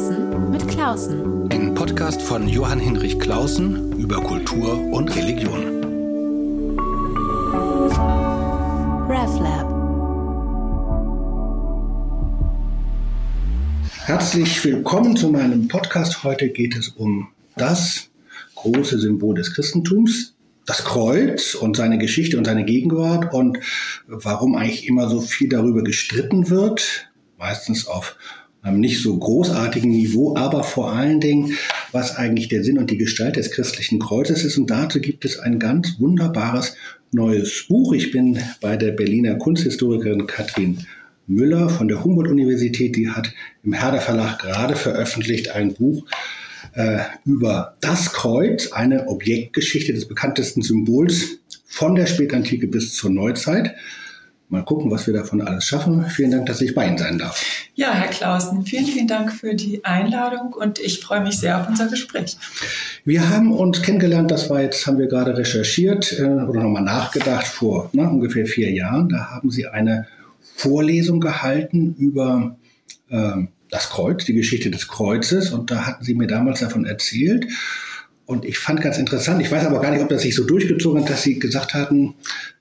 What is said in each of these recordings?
Klausen mit Klausen. Ein Podcast von Johann Hinrich Klausen über Kultur und Religion. RevLab. Herzlich willkommen zu meinem Podcast. Heute geht es um das große Symbol des Christentums, das Kreuz und seine Geschichte und seine Gegenwart und warum eigentlich immer so viel darüber gestritten wird, meistens auf einem nicht so großartigen Niveau, aber vor allen Dingen, was eigentlich der Sinn und die Gestalt des christlichen Kreuzes ist. Und dazu gibt es ein ganz wunderbares neues Buch. Ich bin bei der Berliner Kunsthistorikerin Katrin Müller von der Humboldt-Universität, die hat im Herder Verlag gerade veröffentlicht ein Buch äh, über das Kreuz, eine Objektgeschichte des bekanntesten Symbols von der Spätantike bis zur Neuzeit. Mal gucken, was wir davon alles schaffen. Vielen Dank, dass ich bei Ihnen sein darf. Ja, Herr Klausen, vielen, vielen Dank für die Einladung und ich freue mich sehr auf unser Gespräch. Wir haben uns kennengelernt, das war jetzt, haben wir gerade recherchiert äh, oder nochmal nachgedacht, vor ne, ungefähr vier Jahren. Da haben Sie eine Vorlesung gehalten über äh, das Kreuz, die Geschichte des Kreuzes und da hatten Sie mir damals davon erzählt. Und ich fand ganz interessant, ich weiß aber gar nicht, ob das sich so durchgezogen hat, dass Sie gesagt hatten,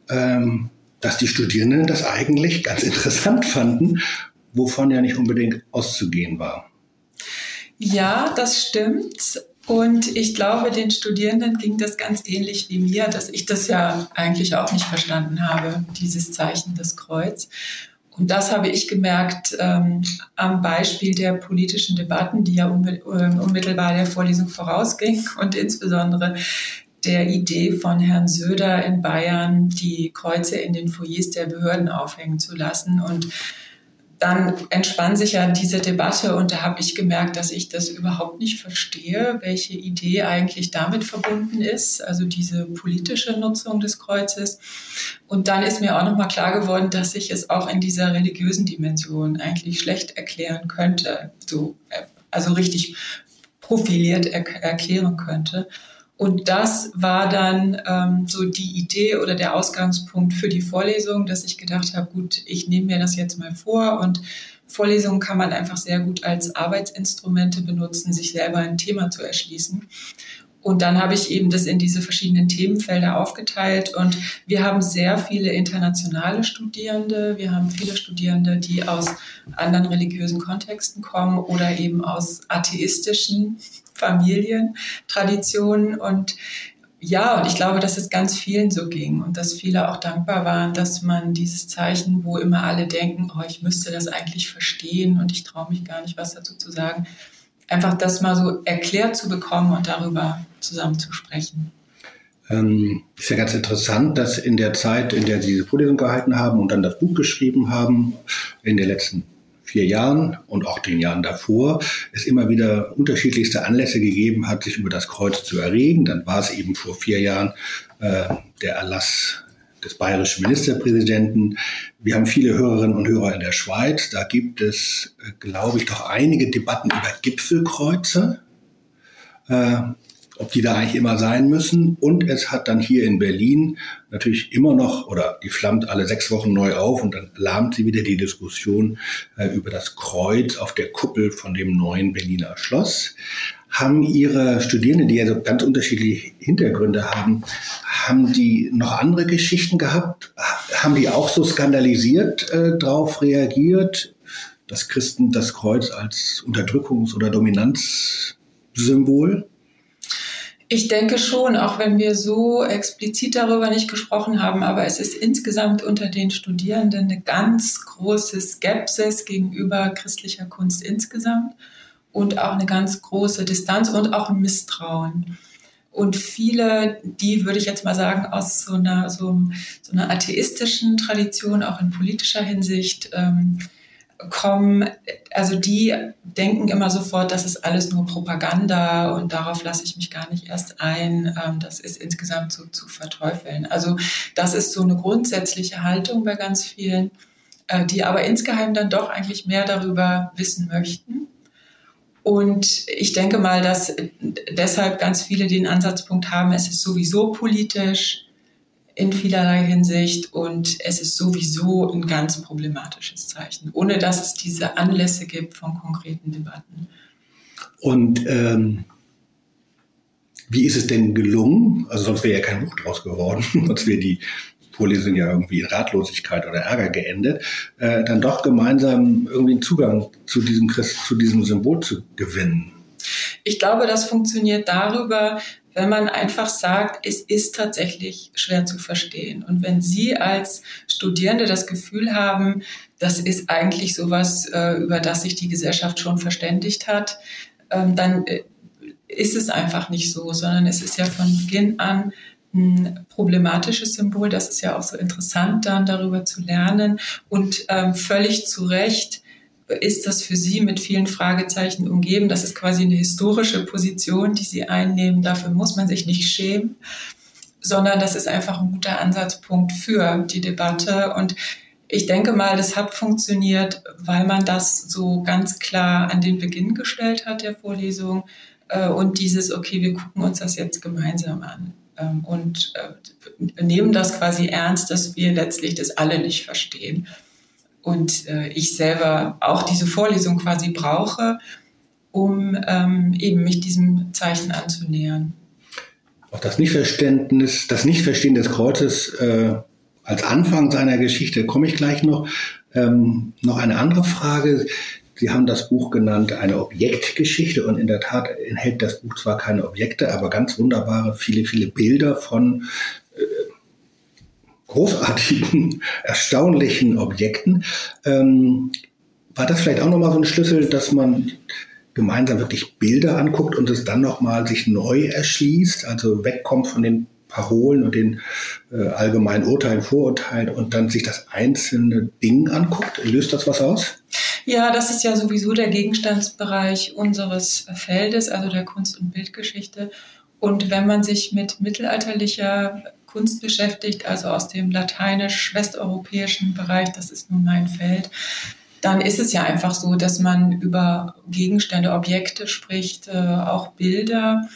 ähm, dass die Studierenden das eigentlich ganz interessant fanden, wovon ja nicht unbedingt auszugehen war. Ja, das stimmt. Und ich glaube, den Studierenden ging das ganz ähnlich wie mir, dass ich das ja eigentlich auch nicht verstanden habe, dieses Zeichen des Kreuz. Und das habe ich gemerkt ähm, am Beispiel der politischen Debatten, die ja unmittelbar der Vorlesung vorausging und insbesondere der Idee von Herrn Söder in Bayern, die Kreuze in den Foyers der Behörden aufhängen zu lassen. Und dann entspann sich ja diese Debatte und da habe ich gemerkt, dass ich das überhaupt nicht verstehe, welche Idee eigentlich damit verbunden ist, also diese politische Nutzung des Kreuzes. Und dann ist mir auch nochmal klar geworden, dass ich es auch in dieser religiösen Dimension eigentlich schlecht erklären könnte, so, äh, also richtig profiliert er erklären könnte. Und das war dann ähm, so die Idee oder der Ausgangspunkt für die Vorlesung, dass ich gedacht habe, gut, ich nehme mir das jetzt mal vor und Vorlesungen kann man einfach sehr gut als Arbeitsinstrumente benutzen, sich selber ein Thema zu erschließen. Und dann habe ich eben das in diese verschiedenen Themenfelder aufgeteilt. Und wir haben sehr viele internationale Studierende. Wir haben viele Studierende, die aus anderen religiösen Kontexten kommen oder eben aus atheistischen Familien, Traditionen. Und ja, und ich glaube, dass es ganz vielen so ging und dass viele auch dankbar waren, dass man dieses Zeichen, wo immer alle denken, oh, ich müsste das eigentlich verstehen und ich traue mich gar nicht, was dazu zu sagen, einfach das mal so erklärt zu bekommen und darüber zusammen zu sprechen. Ähm, ist ja ganz interessant, dass in der Zeit, in der Sie diese Vorlesung gehalten haben und dann das Buch geschrieben haben, in den letzten vier Jahren und auch den Jahren davor, es immer wieder unterschiedlichste Anlässe gegeben hat, sich über das Kreuz zu erregen. Dann war es eben vor vier Jahren äh, der Erlass des bayerischen Ministerpräsidenten. Wir haben viele Hörerinnen und Hörer in der Schweiz. Da gibt es, äh, glaube ich, doch einige Debatten über Gipfelkreuze, äh, ob die da eigentlich immer sein müssen. Und es hat dann hier in Berlin natürlich immer noch, oder die flammt alle sechs Wochen neu auf und dann lahmt sie wieder die Diskussion äh, über das Kreuz auf der Kuppel von dem neuen Berliner Schloss. Haben Ihre Studierenden, die ja so ganz unterschiedliche Hintergründe haben, haben die noch andere Geschichten gehabt? Haben die auch so skandalisiert äh, darauf reagiert, dass Christen das Kreuz als Unterdrückungs- oder Dominanzsymbol? Ich denke schon, auch wenn wir so explizit darüber nicht gesprochen haben, aber es ist insgesamt unter den Studierenden eine ganz große Skepsis gegenüber christlicher Kunst insgesamt und auch eine ganz große Distanz und auch ein Misstrauen. Und viele, die würde ich jetzt mal sagen, aus so einer, so, so einer atheistischen Tradition, auch in politischer Hinsicht, ähm, kommen, also die denken immer sofort, das ist alles nur Propaganda und darauf lasse ich mich gar nicht erst ein. Ähm, das ist insgesamt so zu verteufeln. Also das ist so eine grundsätzliche Haltung bei ganz vielen, äh, die aber insgeheim dann doch eigentlich mehr darüber wissen möchten. Und ich denke mal, dass deshalb ganz viele den Ansatzpunkt haben, es ist sowieso politisch in vielerlei Hinsicht und es ist sowieso ein ganz problematisches Zeichen, ohne dass es diese Anlässe gibt von konkreten Debatten. Und ähm, wie ist es denn gelungen? Also sonst wäre ja kein Buch draus geworden, sonst wäre die Vorlesung ja irgendwie in Ratlosigkeit oder Ärger geendet, äh, dann doch gemeinsam irgendwie einen Zugang zu diesem Christ, zu diesem Symbol zu gewinnen. Ich glaube, das funktioniert darüber, wenn man einfach sagt, es ist tatsächlich schwer zu verstehen. Und wenn Sie als Studierende das Gefühl haben, das ist eigentlich sowas, äh, über das sich die Gesellschaft schon verständigt hat, ähm, dann äh, ist es einfach nicht so, sondern es ist ja von Beginn an ein problematisches Symbol. Das ist ja auch so interessant, dann darüber zu lernen. Und ähm, völlig zu Recht ist das für Sie mit vielen Fragezeichen umgeben. Das ist quasi eine historische Position, die Sie einnehmen. Dafür muss man sich nicht schämen, sondern das ist einfach ein guter Ansatzpunkt für die Debatte. Und ich denke mal, das hat funktioniert, weil man das so ganz klar an den Beginn gestellt hat der Vorlesung äh, und dieses, okay, wir gucken uns das jetzt gemeinsam an ähm, und äh, nehmen das quasi ernst, dass wir letztlich das alle nicht verstehen. Und äh, ich selber auch diese Vorlesung quasi brauche, um ähm, eben mich diesem Zeichen anzunähern. Auch das Nichtverständnis, das Nichtverstehen des Kreuzes äh, als Anfang seiner Geschichte komme ich gleich noch. Ähm, noch eine andere Frage. Sie haben das Buch genannt eine Objektgeschichte und in der Tat enthält das Buch zwar keine Objekte, aber ganz wunderbare, viele, viele Bilder von äh, großartigen, erstaunlichen Objekten. Ähm, war das vielleicht auch nochmal so ein Schlüssel, dass man gemeinsam wirklich Bilder anguckt und es dann nochmal sich neu erschließt, also wegkommt von den Parolen und den äh, allgemeinen Urteilen, Vorurteilen und dann sich das einzelne Ding anguckt? Löst das was aus? Ja, das ist ja sowieso der Gegenstandsbereich unseres Feldes, also der Kunst- und Bildgeschichte. Und wenn man sich mit mittelalterlicher Kunst beschäftigt, also aus dem lateinisch-westeuropäischen Bereich, das ist nun mein Feld, dann ist es ja einfach so, dass man über Gegenstände, Objekte spricht, äh, auch Bilder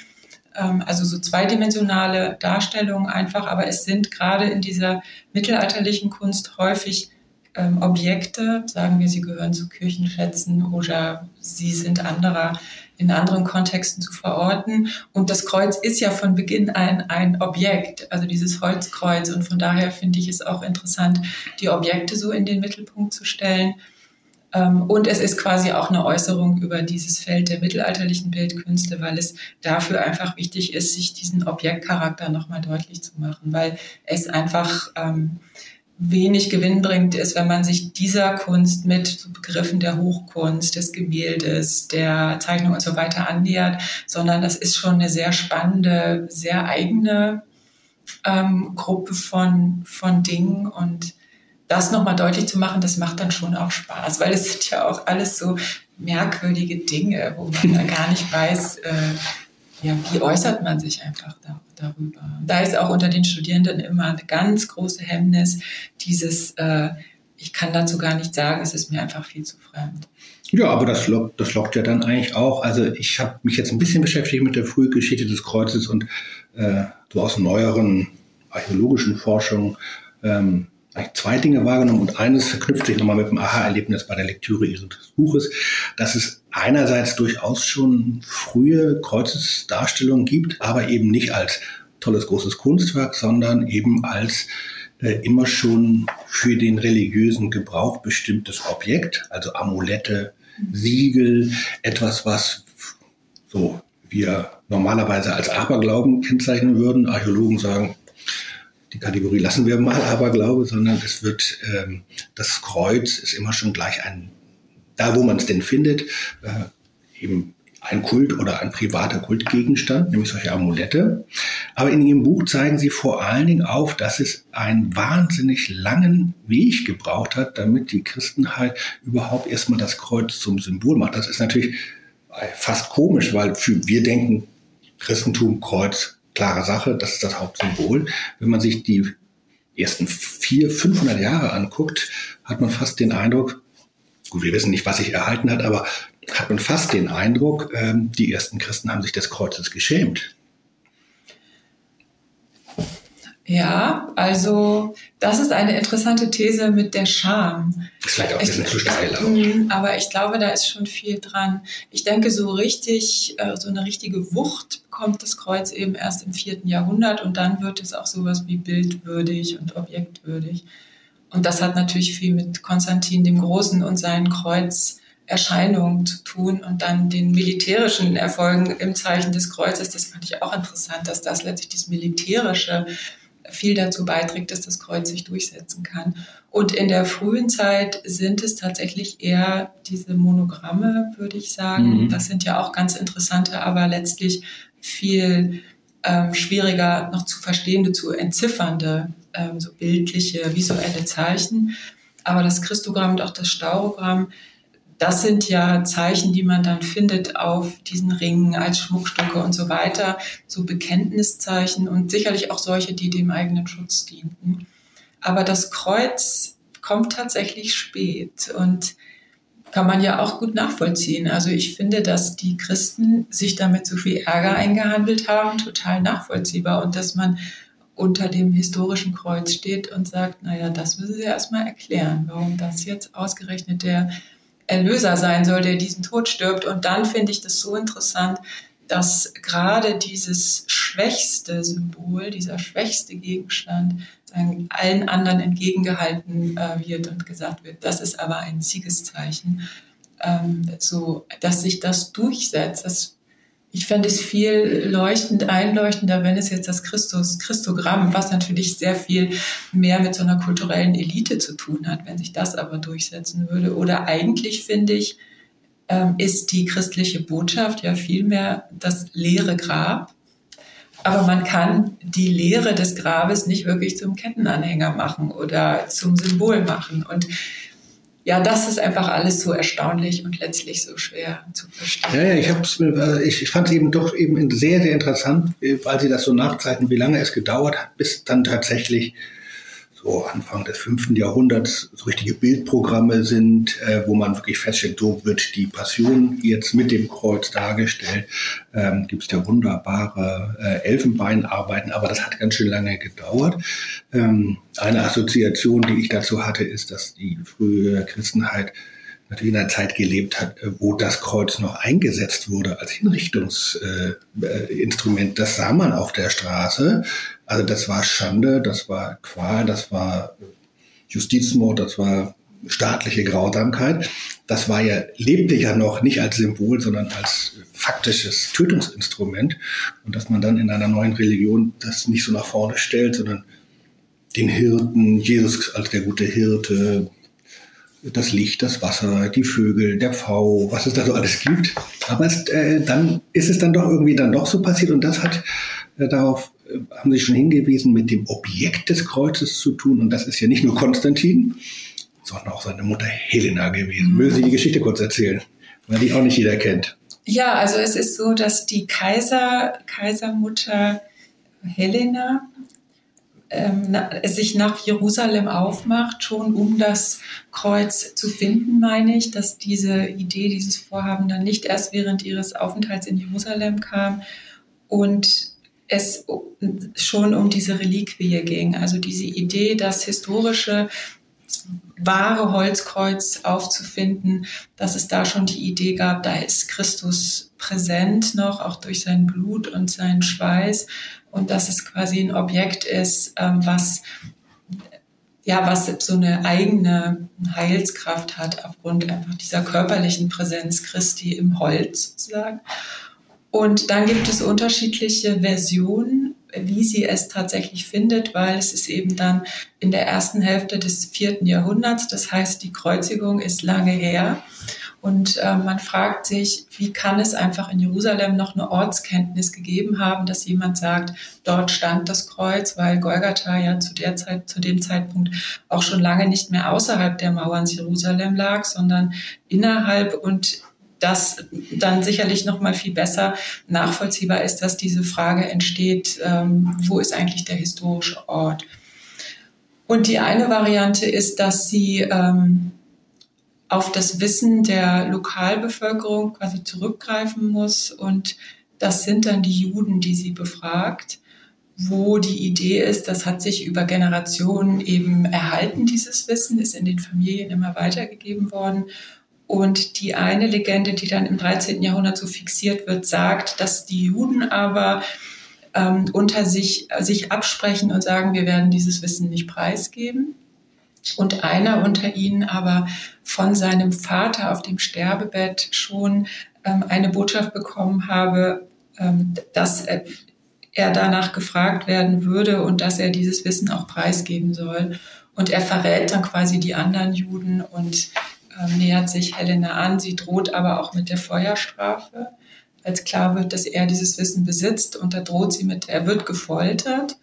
ähm, also so zweidimensionale Darstellungen einfach, aber es sind gerade in dieser mittelalterlichen Kunst häufig ähm, Objekte, sagen wir, sie gehören zu Kirchenschätzen oder sie sind anderer, in anderen Kontexten zu verorten. Und das Kreuz ist ja von Beginn ein, ein Objekt, also dieses Holzkreuz. Und von daher finde ich es auch interessant, die Objekte so in den Mittelpunkt zu stellen. Ähm, und es ist quasi auch eine Äußerung über dieses Feld der mittelalterlichen Bildkünste, weil es dafür einfach wichtig ist, sich diesen Objektcharakter nochmal deutlich zu machen, weil es einfach ähm, wenig gewinnbringend ist, wenn man sich dieser Kunst mit Begriffen der Hochkunst, des Gemäldes, der Zeichnung und so weiter annähert, sondern das ist schon eine sehr spannende, sehr eigene ähm, Gruppe von, von Dingen. Und das nochmal deutlich zu machen, das macht dann schon auch Spaß, weil es sind ja auch alles so merkwürdige Dinge, wo man gar nicht weiß, äh, ja, wie äußert man sich einfach da, darüber. Da ist auch unter den Studierenden immer eine ganz große Hemmnis, dieses, äh, ich kann dazu gar nicht sagen, es ist mir einfach viel zu fremd. Ja, aber das lockt, das lockt ja dann eigentlich auch. Also ich habe mich jetzt ein bisschen beschäftigt mit der Frühgeschichte des Kreuzes und äh, so aus neueren archäologischen Forschungen ähm, zwei Dinge wahrgenommen und eines verknüpft sich nochmal mit dem Aha-Erlebnis bei der Lektüre Ihres Buches, dass es einerseits durchaus schon frühe Kreuzesdarstellungen gibt, aber eben nicht als tolles großes Kunstwerk, sondern eben als äh, immer schon für den religiösen Gebrauch bestimmtes Objekt, also Amulette, Siegel, etwas, was so wir normalerweise als Aberglauben kennzeichnen würden. Archäologen sagen, die Kategorie lassen wir mal Aberglaube, sondern es wird, ähm, das Kreuz ist immer schon gleich ein, da wo man es denn findet, äh, eben ein Kult oder ein privater Kultgegenstand, nämlich solche Amulette. Aber in Ihrem Buch zeigen Sie vor allen Dingen auf, dass es einen wahnsinnig langen Weg gebraucht hat, damit die Christenheit überhaupt erstmal das Kreuz zum Symbol macht. Das ist natürlich fast komisch, weil für, wir denken, Christentum, Kreuz, klare Sache, das ist das Hauptsymbol. Wenn man sich die ersten vier, 500 Jahre anguckt, hat man fast den Eindruck, gut, wir wissen nicht, was sich erhalten hat, aber hat man fast den Eindruck, ähm, die ersten Christen haben sich des Kreuzes geschämt. Ja, also das ist eine interessante These mit der Scham. Das ist vielleicht auch ein bisschen zu steil. Mm, aber ich glaube, da ist schon viel dran. Ich denke, so richtig, äh, so eine richtige Wucht bekommt das Kreuz eben erst im vierten Jahrhundert und dann wird es auch sowas wie bildwürdig und objektwürdig. Und das hat natürlich viel mit Konstantin dem Großen und seinen Kreuzerscheinungen zu tun und dann den militärischen Erfolgen im Zeichen des Kreuzes. Das fand ich auch interessant, dass das letztlich das militärische viel dazu beiträgt, dass das Kreuz sich durchsetzen kann. Und in der frühen Zeit sind es tatsächlich eher diese Monogramme, würde ich sagen. Mhm. Das sind ja auch ganz interessante, aber letztlich viel ähm, schwieriger noch zu verstehende, zu entziffernde, ähm, so bildliche, visuelle Zeichen. Aber das Christogramm und auch das Staurogramm das sind ja Zeichen, die man dann findet auf diesen Ringen als Schmuckstücke und so weiter, so Bekenntniszeichen und sicherlich auch solche, die dem eigenen Schutz dienten. Aber das Kreuz kommt tatsächlich spät und kann man ja auch gut nachvollziehen. Also ich finde, dass die Christen sich damit so viel Ärger eingehandelt haben, total nachvollziehbar und dass man unter dem historischen Kreuz steht und sagt, naja, das müssen Sie erstmal erklären, warum das jetzt ausgerechnet der Erlöser sein soll, der diesen Tod stirbt. Und dann finde ich das so interessant, dass gerade dieses schwächste Symbol, dieser schwächste Gegenstand, allen anderen entgegengehalten äh, wird und gesagt wird, das ist aber ein Siegeszeichen, ähm, so, dass sich das durchsetzt. Das ich fände es viel leuchtend, einleuchtender, wenn es jetzt das Christus, Christogramm, was natürlich sehr viel mehr mit so einer kulturellen Elite zu tun hat, wenn sich das aber durchsetzen würde. Oder eigentlich finde ich, ähm, ist die christliche Botschaft ja vielmehr das leere Grab. Aber man kann die Lehre des Grabes nicht wirklich zum Kettenanhänger machen oder zum Symbol machen. Und ja, das ist einfach alles so erstaunlich und letztlich so schwer zu verstehen. Ja, ja, ich, hab's, äh, ich, ich fand es eben doch eben sehr, sehr interessant, weil Sie das so nachzeichnen, wie lange es gedauert hat, bis dann tatsächlich so Anfang des fünften Jahrhunderts so richtige Bildprogramme sind, äh, wo man wirklich feststellt, so wird die Passion jetzt mit dem Kreuz dargestellt. Ähm, Gibt es ja wunderbare äh, Elfenbeinarbeiten, aber das hat ganz schön lange gedauert. Ähm, eine Assoziation, die ich dazu hatte, ist, dass die frühe Christenheit natürlich in einer Zeit gelebt hat, äh, wo das Kreuz noch eingesetzt wurde als Hinrichtungsinstrument. Äh, das sah man auf der Straße also das war Schande, das war Qual, das war Justizmord, das war staatliche Grausamkeit. Das war ja, lebte ja noch nicht als Symbol, sondern als faktisches Tötungsinstrument. Und dass man dann in einer neuen Religion das nicht so nach vorne stellt, sondern den Hirten, Jesus als der gute Hirte, das Licht, das Wasser, die Vögel, der Pfau, was es da so alles gibt. Aber es, äh, dann ist es dann doch irgendwie dann doch so passiert und das hat darauf haben Sie schon hingewiesen, mit dem Objekt des Kreuzes zu tun. Und das ist ja nicht nur Konstantin, sondern auch seine Mutter Helena gewesen. Mhm. Mögen Sie die Geschichte kurz erzählen, weil die auch nicht jeder kennt. Ja, also es ist so, dass die Kaiser, Kaisermutter Helena ähm, sich nach Jerusalem aufmacht, schon um das Kreuz zu finden, meine ich, dass diese Idee, dieses Vorhaben dann nicht erst während ihres Aufenthalts in Jerusalem kam und es schon um diese Reliquie ging. Also diese Idee, das historische wahre Holzkreuz aufzufinden, dass es da schon die Idee gab, da ist Christus präsent noch, auch durch sein Blut und seinen Schweiß und dass es quasi ein Objekt ist, ähm, was ja, was so eine eigene Heilskraft hat aufgrund einfach dieser körperlichen Präsenz Christi im Holz sozusagen. Und dann gibt es unterschiedliche Versionen, wie sie es tatsächlich findet, weil es ist eben dann in der ersten Hälfte des vierten Jahrhunderts. Das heißt, die Kreuzigung ist lange her. Und äh, man fragt sich, wie kann es einfach in Jerusalem noch eine Ortskenntnis gegeben haben, dass jemand sagt, dort stand das Kreuz, weil Golgatha ja zu der Zeit, zu dem Zeitpunkt auch schon lange nicht mehr außerhalb der Mauern Jerusalem lag, sondern innerhalb und das dann sicherlich noch mal viel besser nachvollziehbar ist, dass diese Frage entsteht, ähm, wo ist eigentlich der historische Ort? Und die eine Variante ist, dass sie ähm, auf das Wissen der Lokalbevölkerung quasi zurückgreifen muss und das sind dann die Juden, die sie befragt wo die Idee ist, das hat sich über Generationen eben erhalten, dieses Wissen, ist in den Familien immer weitergegeben worden. Und die eine Legende, die dann im 13. Jahrhundert so fixiert wird, sagt, dass die Juden aber ähm, unter sich, sich absprechen und sagen, wir werden dieses Wissen nicht preisgeben. Und einer unter ihnen aber von seinem Vater auf dem Sterbebett schon ähm, eine Botschaft bekommen habe, ähm, dass er danach gefragt werden würde und dass er dieses Wissen auch preisgeben soll. Und er verrät dann quasi die anderen Juden und ähm, nähert sich Helena an. Sie droht aber auch mit der Feuerstrafe, als klar wird, dass er dieses Wissen besitzt. Und da droht sie mit, er wird gefoltert.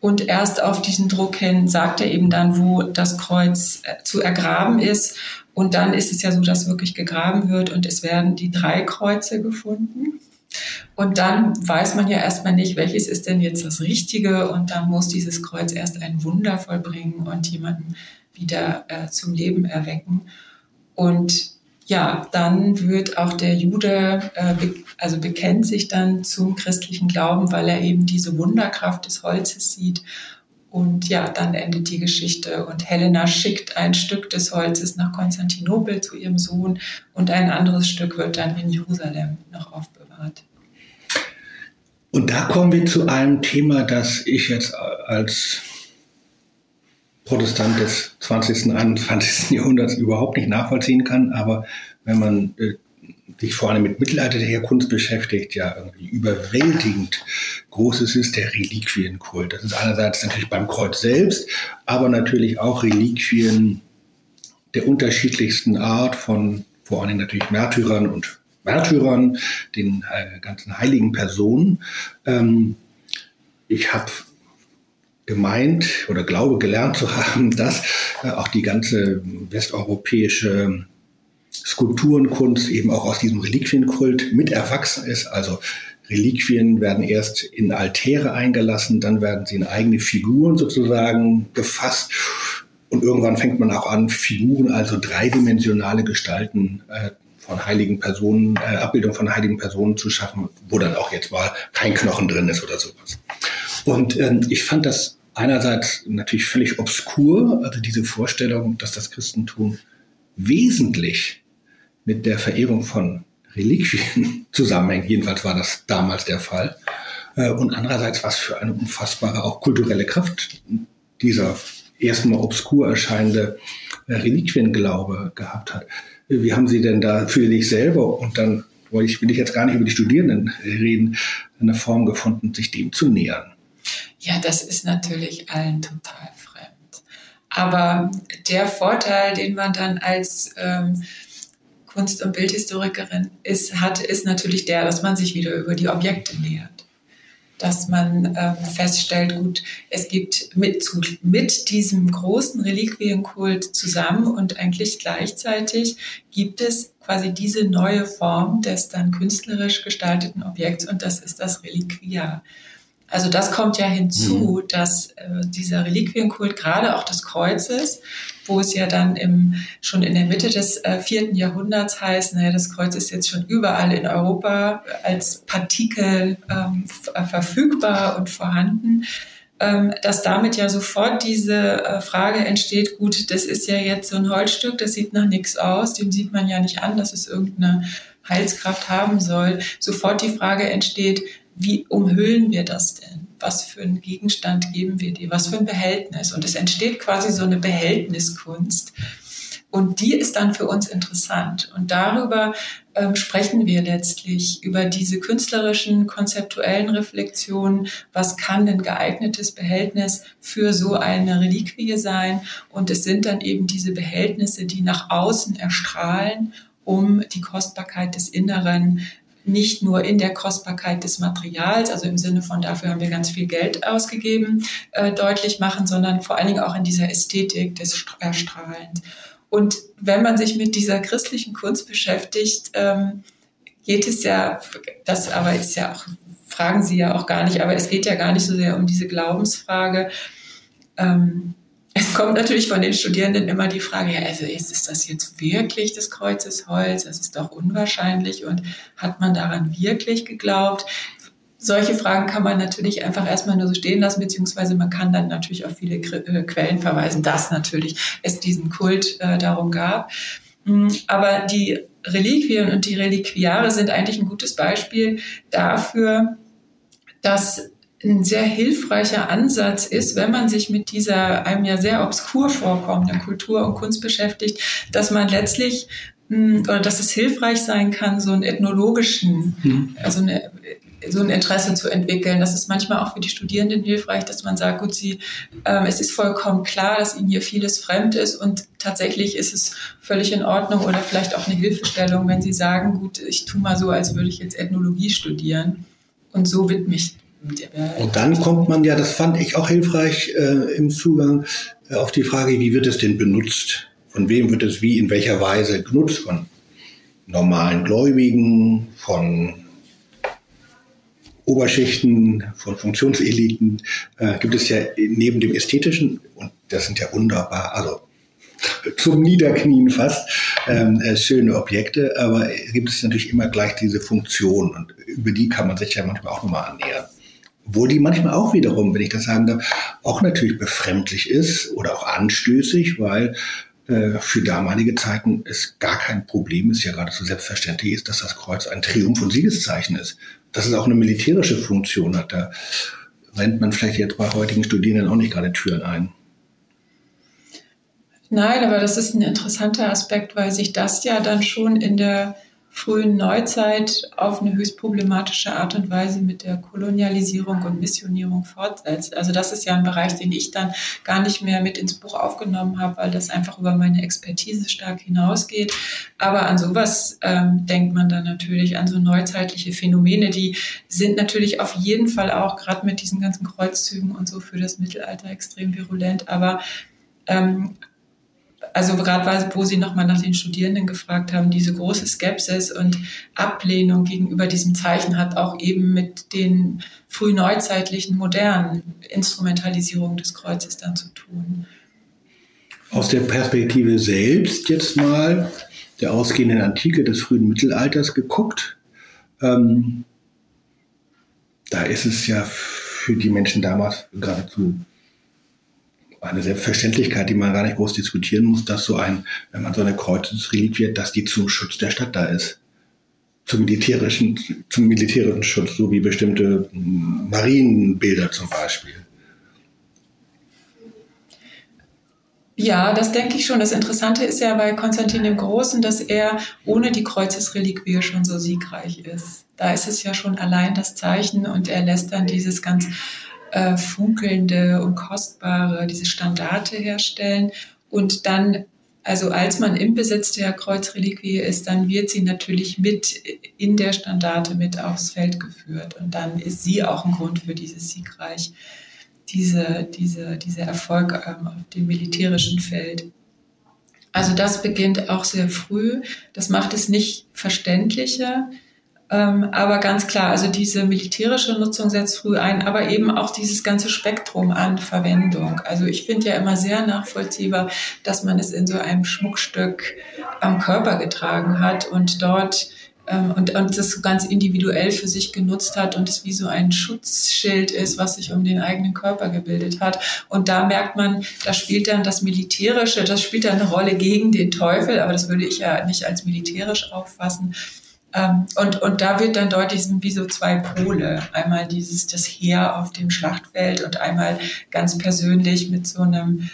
Und erst auf diesen Druck hin sagt er eben dann, wo das Kreuz äh, zu ergraben ist. Und dann ist es ja so, dass wirklich gegraben wird und es werden die drei Kreuze gefunden. Und dann weiß man ja erstmal nicht, welches ist denn jetzt das Richtige. Und dann muss dieses Kreuz erst ein Wunder vollbringen und jemanden wieder äh, zum Leben erwecken. Und ja, dann wird auch der Jude, äh, be also bekennt sich dann zum christlichen Glauben, weil er eben diese Wunderkraft des Holzes sieht. Und ja, dann endet die Geschichte und Helena schickt ein Stück des Holzes nach Konstantinopel zu ihrem Sohn und ein anderes Stück wird dann in Jerusalem noch aufbewahrt. Und da kommen wir zu einem Thema, das ich jetzt als Protestant des 20. und 21. Jahrhunderts überhaupt nicht nachvollziehen kann. Aber wenn man äh, sich vor allem mit mittelalterlicher Kunst beschäftigt, ja irgendwie überwältigend großes ist der Reliquienkult. Das ist einerseits natürlich beim Kreuz selbst, aber natürlich auch Reliquien der unterschiedlichsten Art von vor allem natürlich Märtyrern und Märtyrern, den äh, ganzen heiligen Personen. Ähm, ich habe gemeint oder glaube gelernt zu haben, dass äh, auch die ganze westeuropäische Skulpturenkunst eben auch aus diesem Reliquienkult mit erwachsen ist. Also Reliquien werden erst in Altäre eingelassen, dann werden sie in eigene Figuren sozusagen gefasst. Und irgendwann fängt man auch an, Figuren, also dreidimensionale Gestalten äh, von heiligen Personen, äh, Abbildung von heiligen Personen zu schaffen, wo dann auch jetzt mal kein Knochen drin ist oder sowas. Und ähm, ich fand das einerseits natürlich völlig obskur, also diese Vorstellung, dass das Christentum wesentlich mit der Verehrung von Reliquien zusammenhängt. Jedenfalls war das damals der Fall. Äh, und andererseits, was für eine unfassbare auch kulturelle Kraft dieser erstmal obskur erscheinende äh, Reliquienglaube gehabt hat. Wie haben Sie denn da für sich selber und dann will ich jetzt gar nicht über die Studierenden reden, eine Form gefunden, sich dem zu nähern? Ja, das ist natürlich allen total fremd. Aber der Vorteil, den man dann als ähm, Kunst- und Bildhistorikerin ist, hat, ist natürlich der, dass man sich wieder über die Objekte nähert. Dass man ähm, feststellt, gut, es gibt mit, zu, mit diesem großen Reliquienkult zusammen und eigentlich gleichzeitig gibt es quasi diese neue Form des dann künstlerisch gestalteten Objekts und das ist das Reliquiar. Also das kommt ja hinzu, mhm. dass äh, dieser Reliquienkult, gerade auch des Kreuzes, wo es ja dann im, schon in der Mitte des äh, vierten Jahrhunderts heißt, naja, das Kreuz ist jetzt schon überall in Europa als Partikel ähm, äh, verfügbar und vorhanden, ähm, dass damit ja sofort diese äh, Frage entsteht, gut, das ist ja jetzt so ein Holzstück, das sieht nach nichts aus, dem sieht man ja nicht an, dass es irgendeine Heilskraft haben soll. Sofort die Frage entsteht, wie umhüllen wir das denn? Was für einen Gegenstand geben wir dir? Was für ein Behältnis? Und es entsteht quasi so eine Behältniskunst. Und die ist dann für uns interessant. Und darüber ähm, sprechen wir letztlich, über diese künstlerischen, konzeptuellen Reflexionen. Was kann denn geeignetes Behältnis für so eine Reliquie sein? Und es sind dann eben diese Behältnisse, die nach außen erstrahlen um die Kostbarkeit des Inneren nicht nur in der Kostbarkeit des Materials, also im Sinne von dafür haben wir ganz viel Geld ausgegeben, äh, deutlich machen, sondern vor allen Dingen auch in dieser Ästhetik des Erstrahlens. Und wenn man sich mit dieser christlichen Kunst beschäftigt, ähm, geht es ja, das aber ist ja auch, fragen Sie ja auch gar nicht, aber es geht ja gar nicht so sehr um diese Glaubensfrage. Ähm, es kommt natürlich von den Studierenden immer die Frage, ja, also ist, ist das jetzt wirklich des Kreuzes Holz? Das ist doch unwahrscheinlich. Und hat man daran wirklich geglaubt? solche Fragen kann man natürlich einfach erstmal nur so stehen lassen, beziehungsweise man kann dann natürlich auf viele äh, Quellen verweisen, dass natürlich es diesen Kult äh, darum gab. Mm, aber die Reliquien und die Reliquiare sind eigentlich ein gutes Beispiel dafür, dass ein sehr hilfreicher Ansatz ist, wenn man sich mit dieser einem ja sehr obskur vorkommenden Kultur und Kunst beschäftigt, dass man letztlich hm, oder dass es hilfreich sein kann, so einen ethnologischen, mhm. also eine, so ein Interesse zu entwickeln. Das ist manchmal auch für die Studierenden hilfreich, dass man sagt, gut, sie, ähm, es ist vollkommen klar, dass ihnen hier vieles fremd ist und tatsächlich ist es völlig in Ordnung oder vielleicht auch eine Hilfestellung, wenn sie sagen, gut, ich tue mal so, als würde ich jetzt Ethnologie studieren und so widme ich und dann kommt man ja, das fand ich auch hilfreich äh, im Zugang, äh, auf die Frage, wie wird es denn benutzt? Von wem wird es wie, in welcher Weise genutzt? Von normalen Gläubigen, von Oberschichten, von Funktionseliten äh, gibt es ja neben dem Ästhetischen, und das sind ja wunderbar, also zum Niederknien fast, ähm, äh, schöne Objekte, aber gibt es natürlich immer gleich diese Funktion und über die kann man sich ja manchmal auch nochmal annähern. Wo die manchmal auch wiederum, wenn ich das sagen darf, auch natürlich befremdlich ist oder auch anstößig, weil äh, für damalige Zeiten es gar kein Problem ist, ja geradezu selbstverständlich ist, dass das Kreuz ein Triumph- und Siegeszeichen ist. Dass es auch eine militärische Funktion hat. Da rennt man vielleicht jetzt bei heutigen Studierenden auch nicht gerade Türen ein. Nein, aber das ist ein interessanter Aspekt, weil sich das ja dann schon in der frühen Neuzeit auf eine höchst problematische Art und Weise mit der Kolonialisierung und Missionierung fortsetzt. Also das ist ja ein Bereich, den ich dann gar nicht mehr mit ins Buch aufgenommen habe, weil das einfach über meine Expertise stark hinausgeht. Aber an sowas ähm, denkt man dann natürlich, an so neuzeitliche Phänomene, die sind natürlich auf jeden Fall auch gerade mit diesen ganzen Kreuzzügen und so für das Mittelalter extrem virulent. Aber ähm, also gerade wo Sie nochmal nach den Studierenden gefragt haben, diese große Skepsis und Ablehnung gegenüber diesem Zeichen hat auch eben mit den frühneuzeitlichen modernen Instrumentalisierungen des Kreuzes dann zu tun. Aus der Perspektive selbst jetzt mal der ausgehenden Antike des frühen Mittelalters geguckt. Ähm, da ist es ja für die Menschen damals geradezu eine Selbstverständlichkeit, die man gar nicht groß diskutieren muss, dass so ein, wenn man so eine Kreuzesreliquie hat, dass die zum Schutz der Stadt da ist. Zum militärischen, zum militärischen Schutz, so wie bestimmte Marienbilder zum Beispiel. Ja, das denke ich schon. Das Interessante ist ja bei Konstantin dem Großen, dass er ohne die Kreuzesreliquie schon so siegreich ist. Da ist es ja schon allein das Zeichen und er lässt dann dieses ganz äh, funkelnde und kostbare, diese Standarte herstellen. Und dann, also als man im Besitz der Kreuzreliquie ist, dann wird sie natürlich mit in der Standarte mit aufs Feld geführt. Und dann ist sie auch ein Grund für dieses Siegreich, diese, diese, dieser Erfolg ähm, auf dem militärischen Feld. Also das beginnt auch sehr früh. Das macht es nicht verständlicher. Ähm, aber ganz klar, also diese militärische Nutzung setzt früh ein, aber eben auch dieses ganze Spektrum an Verwendung. Also ich finde ja immer sehr nachvollziehbar, dass man es in so einem Schmuckstück am Körper getragen hat und dort ähm, und, und das ganz individuell für sich genutzt hat und es wie so ein Schutzschild ist, was sich um den eigenen Körper gebildet hat. Und da merkt man, da spielt dann das Militärische, das spielt dann eine Rolle gegen den Teufel, aber das würde ich ja nicht als militärisch auffassen und, und da wird dann deutlich, sind wie so zwei Pole. Einmal dieses, das Heer auf dem Schlachtfeld und einmal ganz persönlich mit so einem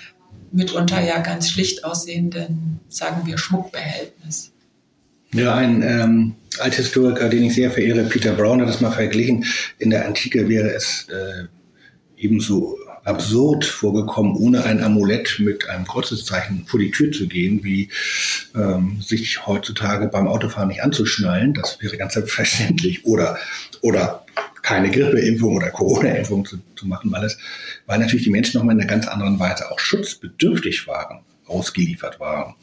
mitunter ja ganz schlicht aussehenden, sagen wir, Schmuckbehältnis. Ja, ein ähm, Althistoriker, den ich sehr verehre, Peter Brown, hat das mal verglichen. In der Antike wäre es äh, ebenso absurd vorgekommen, ohne ein Amulett mit einem Kreuzeszeichen vor die Tür zu gehen, wie ähm, sich heutzutage beim Autofahren nicht anzuschnallen. Das wäre ganz selbstverständlich. Oder, oder keine Grippeimpfung oder Corona-Impfung zu, zu machen, weil, es, weil natürlich die Menschen nochmal in einer ganz anderen Weise auch schutzbedürftig waren, ausgeliefert waren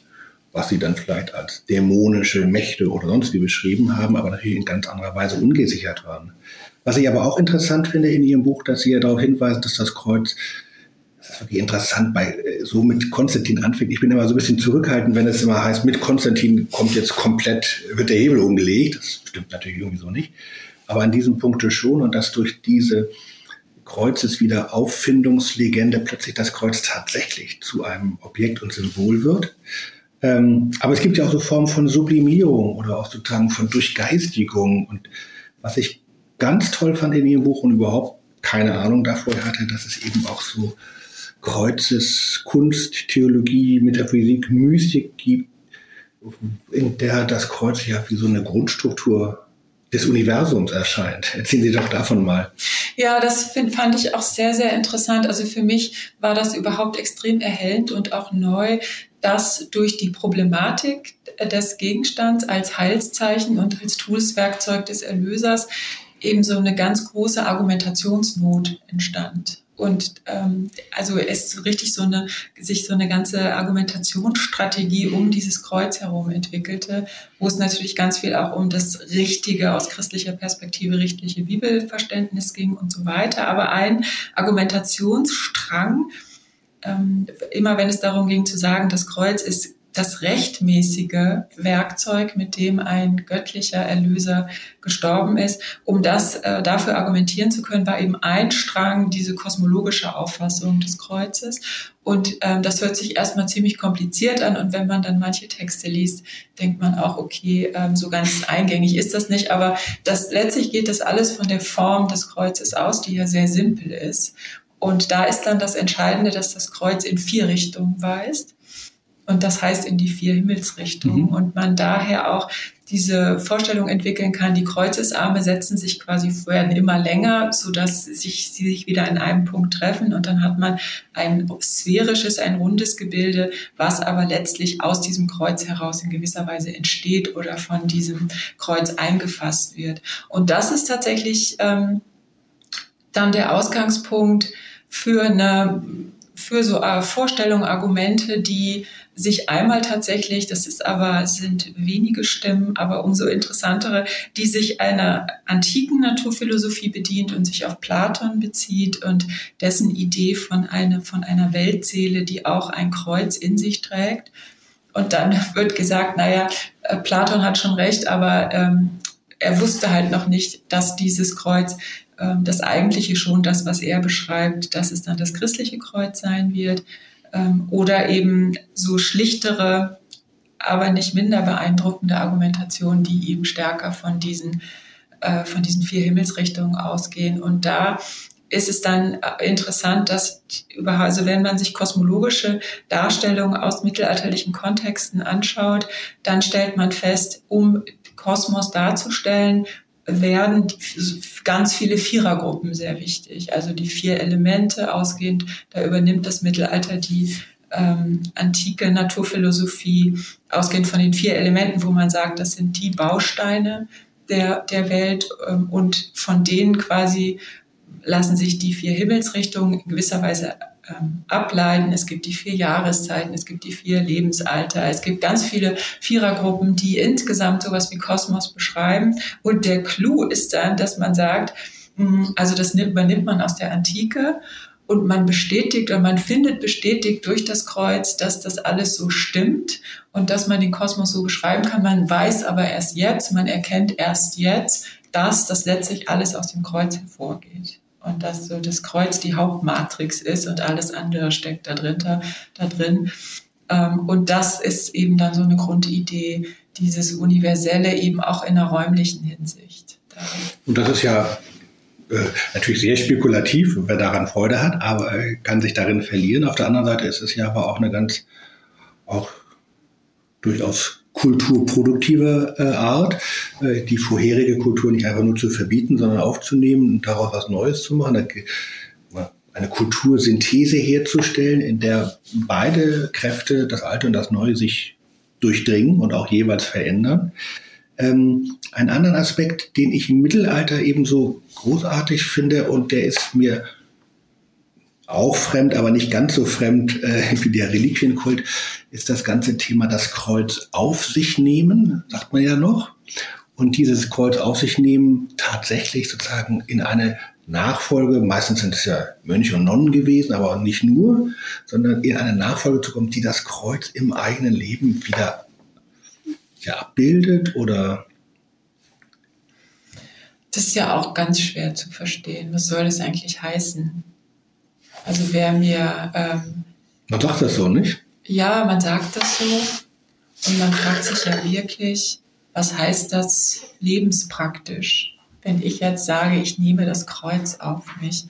was sie dann vielleicht als dämonische Mächte oder sonst wie beschrieben haben, aber natürlich in ganz anderer Weise ungesichert waren. Was ich aber auch interessant finde in Ihrem Buch, dass Sie ja darauf hinweisen, dass das Kreuz, das ist wirklich interessant, bei, äh, so mit Konstantin anfängt. Ich bin immer so ein bisschen zurückhaltend, wenn es immer heißt, mit Konstantin kommt jetzt komplett, wird der Hebel umgelegt. Das stimmt natürlich irgendwie so nicht. aber an diesem Punkte schon und dass durch diese Kreuzeswiederauffindungslegende plötzlich das Kreuz tatsächlich zu einem Objekt und Symbol wird. Ähm, aber es gibt ja auch so Formen von Sublimierung oder auch sozusagen von Durchgeistigung. Und was ich ganz toll fand in Ihrem Buch und überhaupt keine Ahnung davor hatte, dass es eben auch so Kreuzes, Kunst, Theologie, Metaphysik, Mystik gibt, in der das Kreuz ja wie so eine Grundstruktur des Universums erscheint. Erzählen Sie doch davon mal. Ja, das find, fand ich auch sehr, sehr interessant. Also für mich war das überhaupt extrem erhellend und auch neu, dass durch die Problematik des Gegenstands als Heilszeichen und als Toolswerkzeug des Erlösers eben so eine ganz große Argumentationsnot entstand. Und ähm, also es richtig so eine, sich so eine ganze Argumentationsstrategie um dieses Kreuz herum entwickelte, wo es natürlich ganz viel auch um das richtige, aus christlicher Perspektive richtige Bibelverständnis ging und so weiter. Aber ein Argumentationsstrang, ähm, immer wenn es darum ging zu sagen, das Kreuz ist das rechtmäßige Werkzeug, mit dem ein göttlicher Erlöser gestorben ist. Um das äh, dafür argumentieren zu können, war eben ein Strang diese kosmologische Auffassung des Kreuzes. Und ähm, das hört sich erstmal ziemlich kompliziert an. Und wenn man dann manche Texte liest, denkt man auch, okay, ähm, so ganz eingängig ist das nicht. Aber das, letztlich geht das alles von der Form des Kreuzes aus, die ja sehr simpel ist. Und da ist dann das Entscheidende, dass das Kreuz in vier Richtungen weist. Und das heißt in die vier Himmelsrichtungen. Mhm. Und man daher auch diese Vorstellung entwickeln kann, die Kreuzesarme setzen sich quasi, werden immer länger, so dass sich, sie sich wieder in einem Punkt treffen. Und dann hat man ein sphärisches, ein rundes Gebilde, was aber letztlich aus diesem Kreuz heraus in gewisser Weise entsteht oder von diesem Kreuz eingefasst wird. Und das ist tatsächlich ähm, dann der Ausgangspunkt für eine für so äh, Vorstellungen, Argumente, die sich einmal tatsächlich, das ist aber, sind wenige Stimmen, aber umso interessantere, die sich einer antiken Naturphilosophie bedient und sich auf Platon bezieht und dessen Idee von einer, von einer Weltseele, die auch ein Kreuz in sich trägt. Und dann wird gesagt, naja, äh, Platon hat schon recht, aber ähm, er wusste halt noch nicht, dass dieses Kreuz ähm, das eigentliche schon, das, was er beschreibt, dass es dann das christliche Kreuz sein wird. Ähm, oder eben so schlichtere, aber nicht minder beeindruckende Argumentationen, die eben stärker von diesen, äh, von diesen vier Himmelsrichtungen ausgehen. Und da ist es dann interessant, dass über, also wenn man sich kosmologische Darstellungen aus mittelalterlichen Kontexten anschaut, dann stellt man fest, um Kosmos darzustellen, werden ganz viele Vierergruppen sehr wichtig. Also die vier Elemente ausgehend, da übernimmt das Mittelalter die ähm, antike Naturphilosophie, ausgehend von den vier Elementen, wo man sagt, das sind die Bausteine der, der Welt ähm, und von denen quasi lassen sich die vier Himmelsrichtungen in gewisser Weise ähm, ableiten. Es gibt die vier Jahreszeiten, es gibt die vier Lebensalter, es gibt ganz viele Vierergruppen, die insgesamt sowas wie Kosmos beschreiben. Und der Clou ist dann, dass man sagt, mh, also das übernimmt man aus der Antike und man bestätigt oder man findet bestätigt durch das Kreuz, dass das alles so stimmt und dass man den Kosmos so beschreiben kann. Man weiß aber erst jetzt, man erkennt erst jetzt, dass das letztlich alles aus dem Kreuz hervorgeht und dass so das Kreuz die Hauptmatrix ist und alles andere steckt da drin. Da, da drin. Ähm, und das ist eben dann so eine Grundidee, dieses Universelle eben auch in einer räumlichen Hinsicht. Und das ist ja äh, natürlich sehr spekulativ, wer daran Freude hat, aber kann sich darin verlieren. Auf der anderen Seite ist es ja aber auch eine ganz, auch durchaus kulturproduktive äh, Art, äh, die vorherige Kultur nicht einfach nur zu verbieten, sondern aufzunehmen und daraus was Neues zu machen. Eine Kultursynthese herzustellen, in der beide Kräfte, das Alte und das Neue, sich durchdringen und auch jeweils verändern. Ähm, ein anderen Aspekt, den ich im Mittelalter ebenso großartig finde und der ist mir auch fremd, aber nicht ganz so fremd äh, wie der Reliquienkult, ist das ganze Thema das Kreuz auf sich nehmen, sagt man ja noch. Und dieses Kreuz auf sich nehmen tatsächlich sozusagen in eine Nachfolge, meistens sind es ja Mönche und Nonnen gewesen, aber nicht nur, sondern in eine Nachfolge zu kommen, die das Kreuz im eigenen Leben wieder ja, abbildet oder Das ist ja auch ganz schwer zu verstehen. Was soll das eigentlich heißen? Also wer mir... Ähm, man sagt das so, nicht? Ja, man sagt das so. Und man fragt sich ja wirklich, was heißt das lebenspraktisch? Wenn ich jetzt sage, ich nehme das Kreuz auf mich.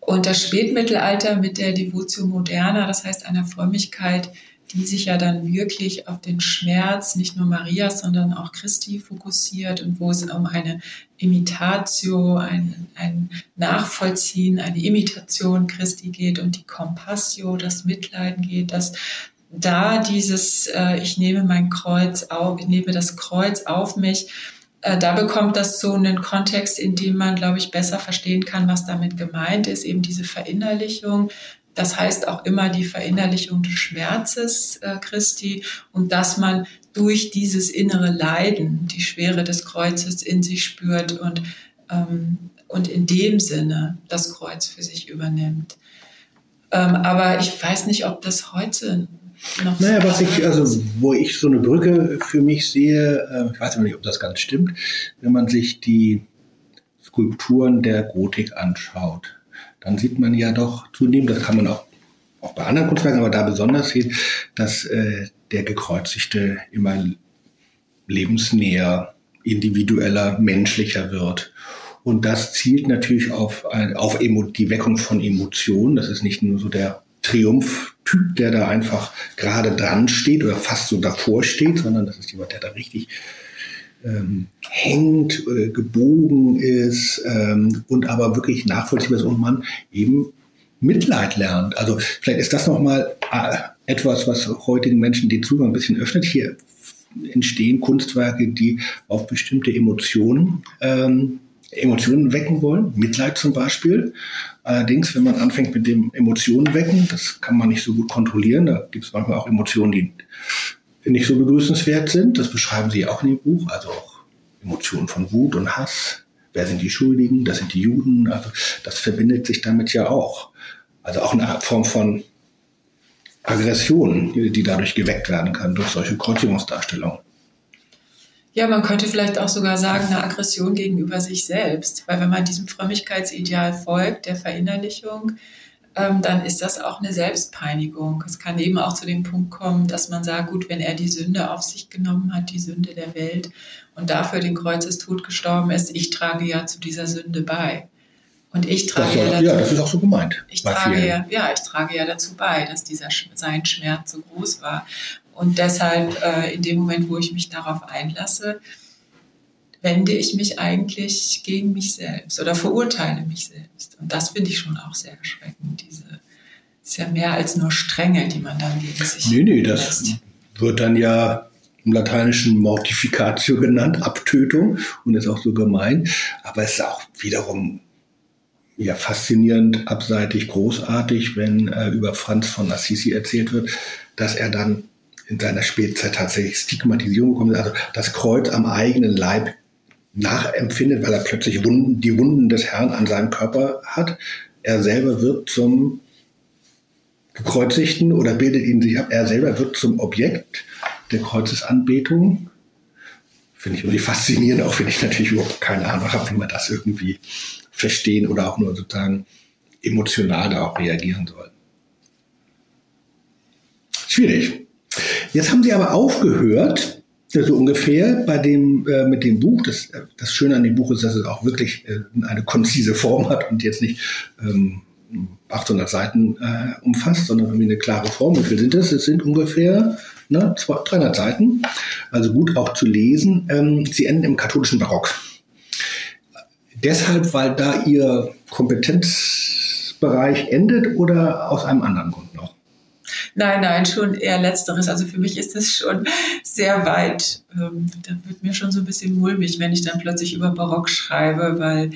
Und das Spätmittelalter mit der Devotio Moderna, das heißt einer Frömmigkeit, die sich ja dann wirklich auf den Schmerz nicht nur Marias, sondern auch Christi fokussiert und wo es um eine Imitatio, ein, ein Nachvollziehen, eine Imitation Christi geht und die Compassio, das Mitleiden geht, dass da dieses, äh, ich nehme mein Kreuz auf, ich nehme das Kreuz auf mich, äh, da bekommt das so einen Kontext, in dem man, glaube ich, besser verstehen kann, was damit gemeint ist, eben diese Verinnerlichung. Das heißt auch immer die Verinnerlichung des Schmerzes äh, Christi und dass man durch dieses innere Leiden die Schwere des Kreuzes in sich spürt und, ähm, und in dem Sinne das Kreuz für sich übernimmt. Ähm, aber ich weiß nicht, ob das heute noch naja, was ich, also wo ich so eine Brücke für mich sehe, äh, ich weiß nicht, ob das ganz stimmt, wenn man sich die Skulpturen der Gotik anschaut, dann sieht man ja doch zunehmend, das kann man auch, auch bei anderen Kunstwerken, aber da besonders sehen, dass äh, der Gekreuzigte immer lebensnäher, individueller, menschlicher wird. Und das zielt natürlich auf, auf die Weckung von Emotionen. Das ist nicht nur so der Triumph-Typ, der da einfach gerade dran steht oder fast so davor steht, sondern das ist jemand, der da richtig ähm, hängt, äh, gebogen ist ähm, und aber wirklich nachvollziehbar ist und man eben Mitleid lernt. Also vielleicht ist das nochmal äh, etwas, was heutigen Menschen den Zugang ein bisschen öffnet. Hier entstehen Kunstwerke, die auf bestimmte Emotionen ähm, Emotionen wecken wollen, Mitleid zum Beispiel. Allerdings, wenn man anfängt mit dem Emotionen wecken, das kann man nicht so gut kontrollieren. Da gibt es manchmal auch Emotionen, die nicht so begrüßenswert sind. Das beschreiben Sie auch in dem Buch. Also auch Emotionen von Wut und Hass. Wer sind die Schuldigen? Das sind die Juden. Also das verbindet sich damit ja auch. Also auch eine Form von Aggression, die dadurch geweckt werden kann durch solche Kreuzigungsdarstellungen. Ja, man könnte vielleicht auch sogar sagen, eine Aggression gegenüber sich selbst. Weil wenn man diesem Frömmigkeitsideal folgt, der Verinnerlichung, ähm, dann ist das auch eine Selbstpeinigung. Es kann eben auch zu dem Punkt kommen, dass man sagt, gut, wenn er die Sünde auf sich genommen hat, die Sünde der Welt, und dafür den Kreuzestod gestorben ist, ich trage ja zu dieser Sünde bei. Und ich trage soll, ja dazu. Ja, das ist auch so gemeint. Ich trage ja, ja, ich trage ja dazu bei, dass dieser sein Schmerz so groß war. Und deshalb, äh, in dem Moment, wo ich mich darauf einlasse, wende ich mich eigentlich gegen mich selbst oder verurteile mich selbst. Und das finde ich schon auch sehr erschreckend. Diese ist ja mehr als nur Strenge, die man dann gegen sich Nee, nee, das lässt. wird dann ja im Lateinischen Mortificatio genannt, Abtötung und ist auch so gemein. Aber es ist auch wiederum ja, faszinierend, abseitig, großartig, wenn äh, über Franz von Assisi erzählt wird, dass er dann in seiner Spätzeit tatsächlich Stigmatisierung bekommen, also das Kreuz am eigenen Leib nachempfindet, weil er plötzlich Wunden, die Wunden des Herrn an seinem Körper hat. Er selber wird zum Gekreuzigten oder bildet ihn sich ab. Er selber wird zum Objekt der Kreuzesanbetung. Finde ich irgendwie faszinierend, auch wenn ich natürlich überhaupt keine Ahnung habe, wie man das irgendwie verstehen oder auch nur sozusagen emotional da auch reagieren soll. Schwierig. Jetzt haben Sie aber aufgehört, so ungefähr bei dem, äh, mit dem Buch. Das, das Schöne an dem Buch ist, dass es auch wirklich äh, eine konzise Form hat und jetzt nicht ähm, 800 Seiten äh, umfasst, sondern irgendwie eine klare Form. Wie viel sind das? Es sind ungefähr ne, 300 Seiten, also gut auch zu lesen. Ähm, sie enden im katholischen Barock. Deshalb, weil da Ihr Kompetenzbereich endet oder aus einem anderen Grund noch? Nein, nein, schon eher letzteres. Also für mich ist es schon sehr weit. Ähm, da wird mir schon so ein bisschen mulmig, wenn ich dann plötzlich über Barock schreibe, weil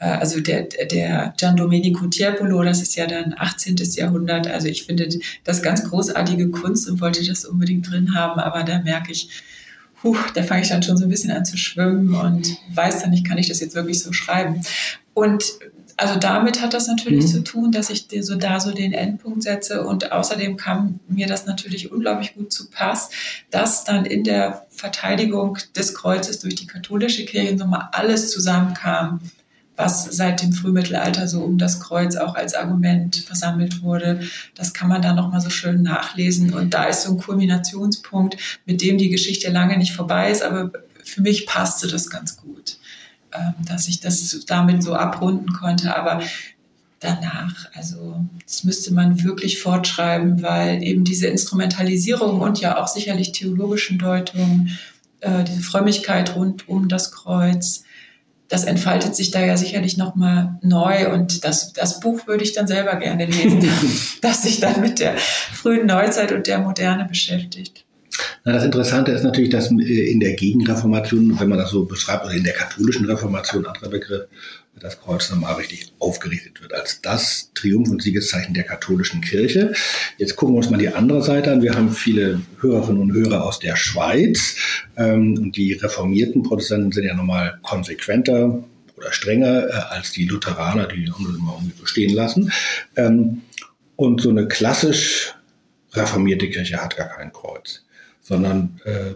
äh, also der, der Gian Domenico Tiepolo, das ist ja dann 18. Jahrhundert. Also ich finde das ganz großartige Kunst und wollte das unbedingt drin haben, aber da merke ich, puh, da fange ich dann schon so ein bisschen an zu schwimmen und weiß dann nicht, kann ich das jetzt wirklich so schreiben. Und also damit hat das natürlich mhm. zu tun, dass ich so da so den Endpunkt setze und außerdem kam mir das natürlich unglaublich gut zu Pass, dass dann in der Verteidigung des Kreuzes durch die katholische Kirche nochmal alles zusammenkam, was seit dem Frühmittelalter so um das Kreuz auch als Argument versammelt wurde. Das kann man da nochmal so schön nachlesen und da ist so ein Kulminationspunkt, mit dem die Geschichte lange nicht vorbei ist, aber für mich passte das ganz gut. Ähm, dass ich das damit so abrunden konnte. Aber danach, also das müsste man wirklich fortschreiben, weil eben diese Instrumentalisierung und ja auch sicherlich theologischen Deutungen, äh, diese Frömmigkeit rund um das Kreuz, das entfaltet sich da ja sicherlich nochmal neu und das, das Buch würde ich dann selber gerne lesen, das sich dann mit der frühen Neuzeit und der Moderne beschäftigt. Na, das Interessante ist natürlich, dass äh, in der Gegenreformation, wenn man das so beschreibt, oder in der katholischen Reformation, anderer Begriff, das Kreuz nochmal richtig aufgerichtet wird als das Triumph- und Siegeszeichen der katholischen Kirche. Jetzt gucken wir uns mal die andere Seite an. Wir haben viele Hörerinnen und Hörer aus der Schweiz. Ähm, die reformierten Protestanten sind ja nochmal konsequenter oder strenger äh, als die Lutheraner, die haben das immer irgendwie so stehen lassen. Ähm, und so eine klassisch reformierte Kirche hat gar kein Kreuz sondern äh,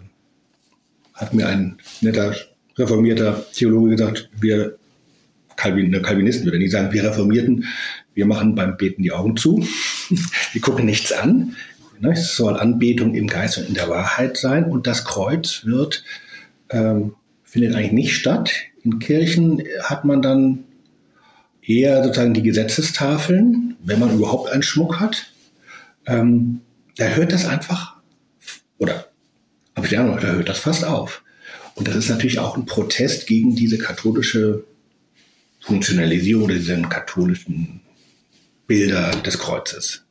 hat mir ein netter reformierter Theologe gesagt, wir Calvin, ne, Calvinisten würde nicht sagen, wir Reformierten, wir machen beim Beten die Augen zu, wir gucken nichts an. Ne, es soll Anbetung im Geist und in der Wahrheit sein und das Kreuz wird, ähm, findet eigentlich nicht statt. In Kirchen hat man dann eher sozusagen die Gesetzestafeln, wenn man überhaupt einen Schmuck hat. Ähm, da hört das einfach oder ab Januar, da hört das fast auf. Und das ist natürlich auch ein Protest gegen diese katholische Funktionalisierung, diese katholischen Bilder des Kreuzes.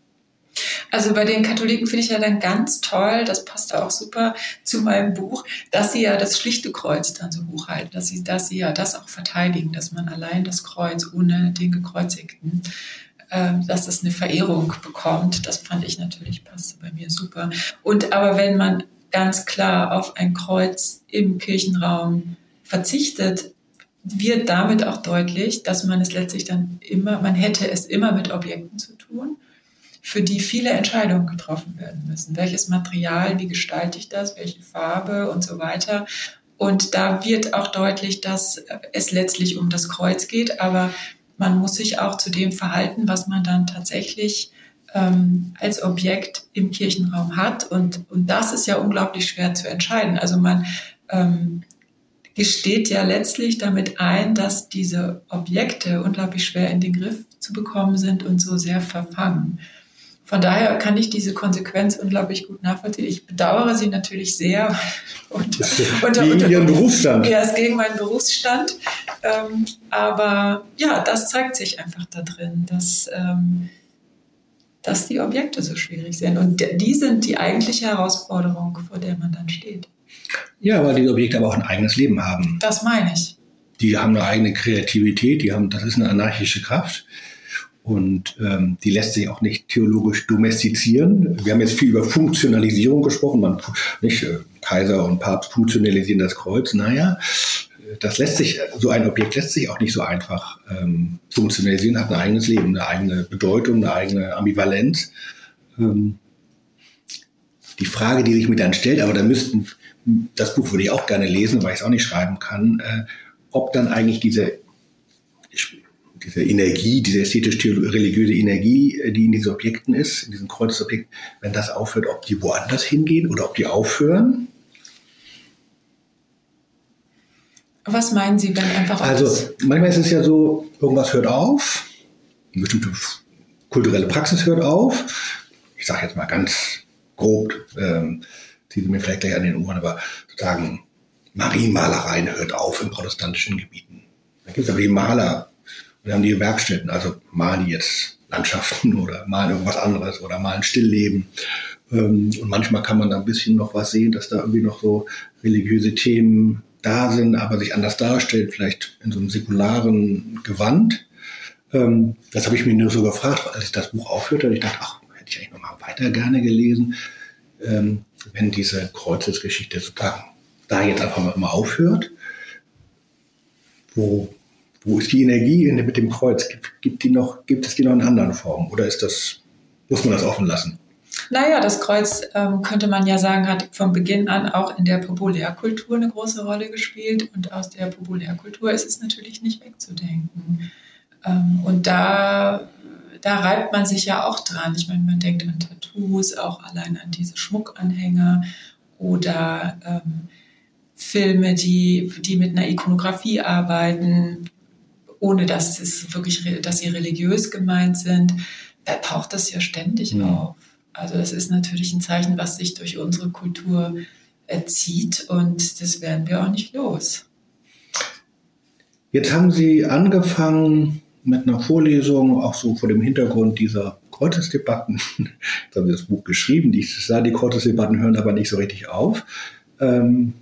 Also bei den Katholiken finde ich ja dann ganz toll, das passt auch super zu meinem Buch, dass sie ja das schlichte Kreuz dann so hochhalten, dass sie, dass sie ja das auch verteidigen, dass man allein das Kreuz ohne den Gekreuzigten dass es eine Verehrung bekommt. Das fand ich natürlich, passte bei mir super. Und aber wenn man ganz klar auf ein Kreuz im Kirchenraum verzichtet, wird damit auch deutlich, dass man es letztlich dann immer, man hätte es immer mit Objekten zu tun, für die viele Entscheidungen getroffen werden müssen. Welches Material, wie gestalte ich das, welche Farbe und so weiter. Und da wird auch deutlich, dass es letztlich um das Kreuz geht, aber man muss sich auch zu dem verhalten, was man dann tatsächlich ähm, als Objekt im Kirchenraum hat. Und, und das ist ja unglaublich schwer zu entscheiden. Also man ähm, gesteht ja letztlich damit ein, dass diese Objekte unglaublich schwer in den Griff zu bekommen sind und so sehr verfangen. Von daher kann ich diese Konsequenz unglaublich gut nachvollziehen. Ich bedauere sie natürlich sehr. Und, und, gegen und, Ihren Berufsstand. Ja, es gegen meinen Berufsstand. Ähm, aber ja, das zeigt sich einfach da drin, dass, ähm, dass die Objekte so schwierig sind. Und die sind die eigentliche Herausforderung, vor der man dann steht. Ja, weil die Objekte aber auch ein eigenes Leben haben. Das meine ich. Die haben eine eigene Kreativität, die haben, das ist eine anarchische Kraft. Und ähm, die lässt sich auch nicht theologisch domestizieren. Wir haben jetzt viel über Funktionalisierung gesprochen. Man, nicht, äh, Kaiser und Papst funktionalisieren das Kreuz. Naja, das lässt sich, so ein Objekt lässt sich auch nicht so einfach ähm, funktionalisieren, hat ein eigenes Leben, eine eigene Bedeutung, eine eigene Ambivalenz. Ähm, die Frage, die sich mir dann stellt, aber da müssten, das Buch würde ich auch gerne lesen, weil ich es auch nicht schreiben kann, äh, ob dann eigentlich diese diese Energie, diese ästhetisch-religiöse Energie, äh, die in diesen Objekten ist, in diesen Kreuzobjekten, wenn das aufhört, ob die woanders hingehen oder ob die aufhören? Was meinen Sie, wenn einfach Also manchmal ist es ja so, irgendwas hört auf, eine bestimmte kulturelle Praxis hört auf. Ich sage jetzt mal ganz grob, ähm, ziehen Sie mir vielleicht gleich an den Ohren, aber sozusagen Marienmalereien hört auf in protestantischen Gebieten. Dann gibt es aber die Maler, wir haben die Werkstätten, also malen die jetzt Landschaften oder malen irgendwas anderes oder malen Stillleben. Ähm, und manchmal kann man da ein bisschen noch was sehen, dass da irgendwie noch so religiöse Themen da sind, aber sich anders darstellen, vielleicht in so einem säkularen Gewand. Ähm, das habe ich mir nur so gefragt, als ich das Buch aufhörte. Und ich dachte, ach, hätte ich eigentlich noch mal weiter gerne gelesen, ähm, wenn diese Kreuzesgeschichte sozusagen da jetzt einfach mal aufhört? Wo, wo ist die Energie mit dem Kreuz? Gibt, gibt, die noch, gibt es die noch in anderen Formen? Oder ist das, muss man das offen lassen? Naja, das Kreuz, ähm, könnte man ja sagen, hat von Beginn an auch in der Populärkultur eine große Rolle gespielt. Und aus der Populärkultur ist es natürlich nicht wegzudenken. Ähm, und da, da reibt man sich ja auch dran. Ich meine, man denkt an Tattoos, auch allein an diese Schmuckanhänger oder ähm, Filme, die, die mit einer Ikonografie arbeiten, ohne dass es wirklich, dass sie religiös gemeint sind. Da taucht das ja ständig mhm. auf. Also das ist natürlich ein Zeichen, was sich durch unsere Kultur erzieht und das werden wir auch nicht los. Jetzt haben Sie angefangen mit einer Vorlesung, auch so vor dem Hintergrund dieser Kreuzesdebatten. Jetzt haben Sie das Buch geschrieben. Ich sah, die Kreuzesdebatten hören aber nicht so richtig auf. Ähm,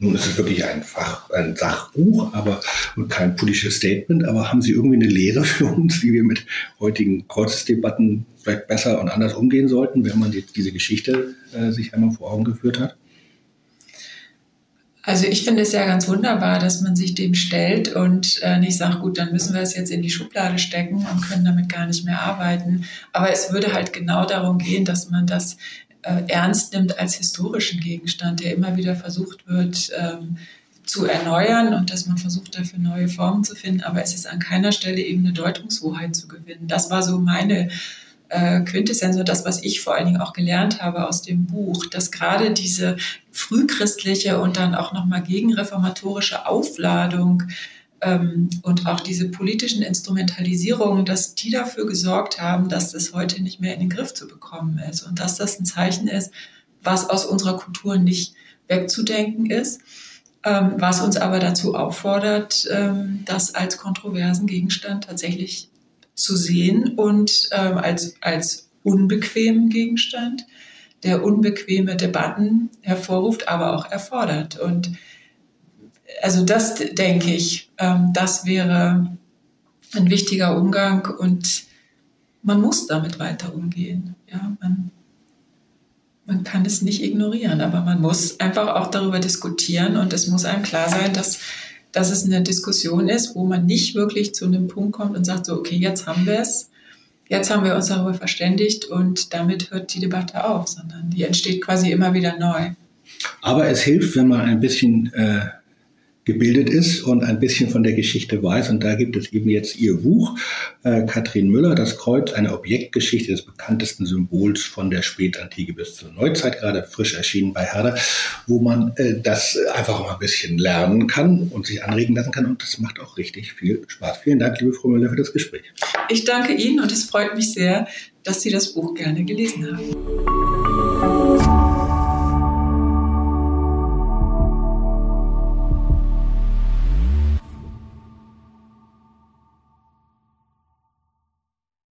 nun ist es wirklich ein Fach, ein Sachbuch, aber und kein politisches Statement. Aber haben Sie irgendwie eine Lehre für uns, wie wir mit heutigen Kreuzesdebatten vielleicht besser und anders umgehen sollten, wenn man die, diese Geschichte äh, sich einmal vor Augen geführt hat? Also ich finde es ja ganz wunderbar, dass man sich dem stellt und äh, nicht sagt, gut, dann müssen wir es jetzt in die Schublade stecken und können damit gar nicht mehr arbeiten. Aber es würde halt genau darum gehen, dass man das ernst nimmt als historischen Gegenstand, der immer wieder versucht wird ähm, zu erneuern und dass man versucht, dafür neue Formen zu finden. Aber es ist an keiner Stelle eben eine Deutungshoheit zu gewinnen. Das war so meine äh, Quintessenz und das, was ich vor allen Dingen auch gelernt habe aus dem Buch, dass gerade diese frühchristliche und dann auch nochmal gegenreformatorische Aufladung und auch diese politischen Instrumentalisierungen, dass die dafür gesorgt haben, dass das heute nicht mehr in den Griff zu bekommen ist und dass das ein Zeichen ist, was aus unserer Kultur nicht wegzudenken ist, ähm, was uns aber dazu auffordert, ähm, das als kontroversen Gegenstand tatsächlich zu sehen und ähm, als, als unbequemen Gegenstand, der unbequeme Debatten hervorruft, aber auch erfordert. Und also das denke ich, ähm, das wäre ein wichtiger Umgang und man muss damit weiter umgehen. Ja, man, man kann es nicht ignorieren, aber man muss einfach auch darüber diskutieren und es muss einem klar sein, dass, dass es eine Diskussion ist, wo man nicht wirklich zu einem Punkt kommt und sagt so, okay, jetzt haben wir es, jetzt haben wir uns darüber verständigt und damit hört die Debatte auf, sondern die entsteht quasi immer wieder neu. Aber es hilft, wenn man ein bisschen äh, gebildet ist und ein bisschen von der Geschichte weiß. Und da gibt es eben jetzt ihr Buch, äh, Katrin Müller, Das Kreuz, eine Objektgeschichte des bekanntesten Symbols von der Spätantike bis zur Neuzeit, gerade frisch erschienen bei Herder, wo man äh, das einfach mal ein bisschen lernen kann und sich anregen lassen kann. Und das macht auch richtig viel Spaß. Vielen Dank, liebe Frau Müller, für das Gespräch. Ich danke Ihnen und es freut mich sehr, dass Sie das Buch gerne gelesen haben.